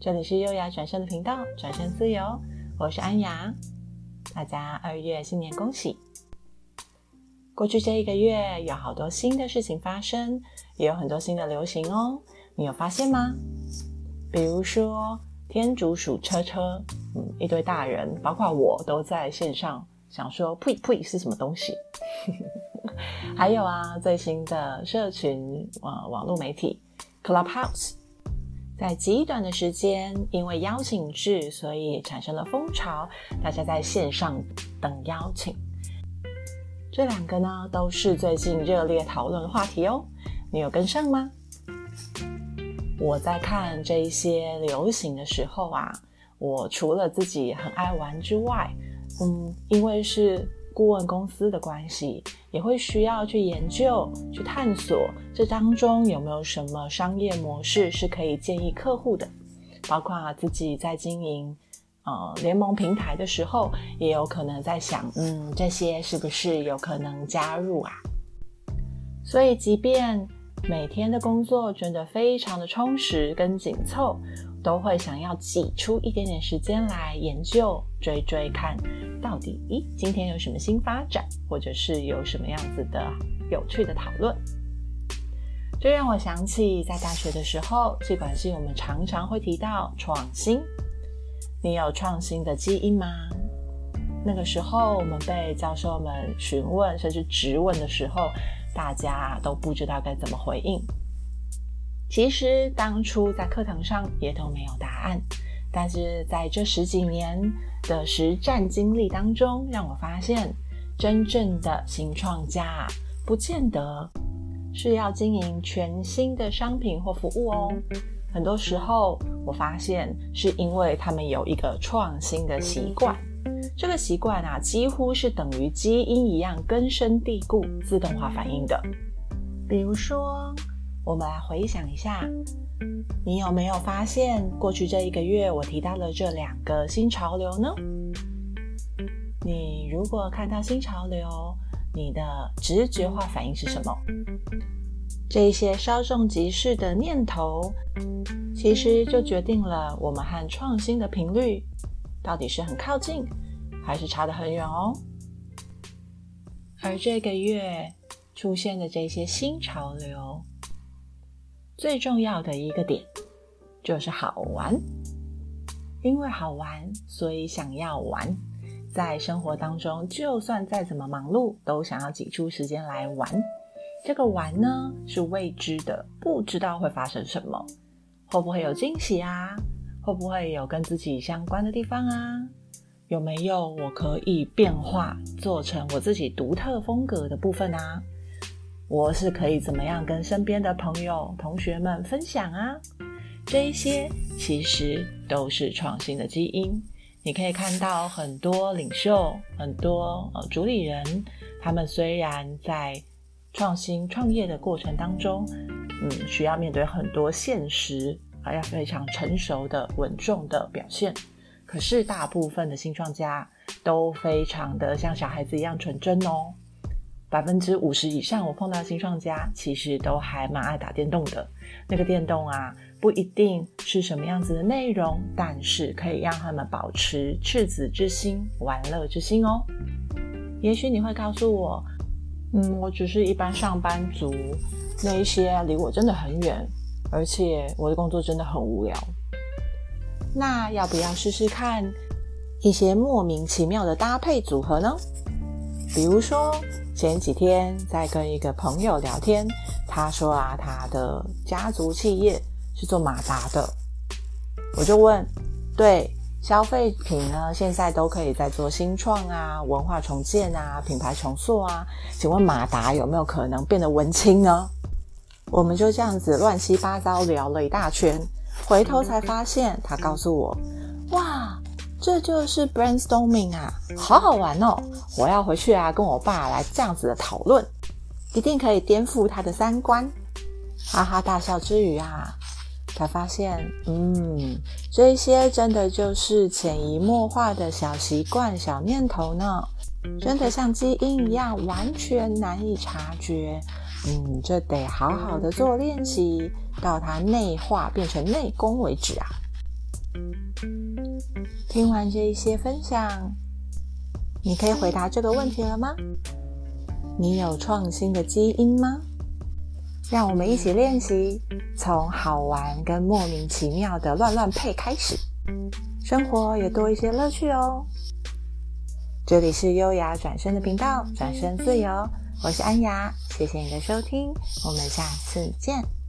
这里是优雅转身的频道，转身自由，我是安雅。大家二月新年恭喜！过去这一个月有好多新的事情发生，也有很多新的流行哦，你有发现吗？比如说天竺鼠车车，嗯，一堆大人，包括我都在线上想说，呸呸是什么东西？还有啊，最新的社群网网络媒体 Clubhouse，在极短的时间，因为邀请制，所以产生了风潮，大家在线上等邀请。这两个呢，都是最近热烈讨论的话题哦。你有跟上吗？我在看这一些流行的时候啊，我除了自己很爱玩之外，嗯，因为是。顾问公司的关系，也会需要去研究、去探索这当中有没有什么商业模式是可以建议客户的。包括自己在经营呃联盟平台的时候，也有可能在想，嗯，这些是不是有可能加入啊？所以，即便每天的工作真的非常的充实跟紧凑。都会想要挤出一点点时间来研究、追追看，到底咦，今天有什么新发展，或者是有什么样子的有趣的讨论。这让我想起在大学的时候，企管系我们常常会提到创新。你有创新的基因吗？那个时候我们被教授们询问甚至质问的时候，大家都不知道该怎么回应。其实当初在课堂上也都没有答案，但是在这十几年的实战经历当中，让我发现，真正的新创家不见得是要经营全新的商品或服务哦。很多时候，我发现是因为他们有一个创新的习惯，这个习惯啊，几乎是等于基因一样根深蒂固、自动化反应的。比如说。我们来回想一下，你有没有发现过去这一个月我提到了这两个新潮流呢？你如果看到新潮流，你的直觉化反应是什么？这些稍纵即逝的念头，其实就决定了我们和创新的频率到底是很靠近，还是差得很远哦。而这个月出现的这些新潮流。最重要的一个点就是好玩，因为好玩，所以想要玩。在生活当中，就算再怎么忙碌，都想要挤出时间来玩。这个玩呢，是未知的，不知道会发生什么，会不会有惊喜啊？会不会有跟自己相关的地方啊？有没有我可以变化做成我自己独特风格的部分啊？我是可以怎么样跟身边的朋友、同学们分享啊？这一些其实都是创新的基因。你可以看到很多领袖、很多呃主理人，他们虽然在创新创业的过程当中，嗯，需要面对很多现实，还要非常成熟的、稳重的表现。可是大部分的新创家都非常的像小孩子一样纯真哦。百分之五十以上，我碰到新创家，其实都还蛮爱打电动的。那个电动啊，不一定是什么样子的内容，但是可以让他们保持赤子之心、玩乐之心哦。也许你会告诉我，嗯，我只是一般上班族，那一些离我真的很远，而且我的工作真的很无聊。那要不要试试看一些莫名其妙的搭配组合呢？比如说。前几天在跟一个朋友聊天，他说啊，他的家族企业是做马达的。我就问，对，消费品呢，现在都可以在做新创啊、文化重建啊、品牌重塑啊，请问马达有没有可能变得文青呢？我们就这样子乱七八糟聊了一大圈，回头才发现，他告诉我，哇。这就是 brainstorming 啊，好好玩哦！我要回去啊，跟我爸来这样子的讨论，一定可以颠覆他的三观。哈哈大笑之余啊，才发现，嗯，这些真的就是潜移默化的小习惯、小念头呢，真的像基因一样，完全难以察觉。嗯，这得好好的做练习，到它内化变成内功为止啊。听完这一些分享，你可以回答这个问题了吗？你有创新的基因吗？让我们一起练习，从好玩跟莫名其妙的乱乱配开始，生活也多一些乐趣哦。这里是优雅转身的频道，转身自由，我是安雅，谢谢你的收听，我们下次见。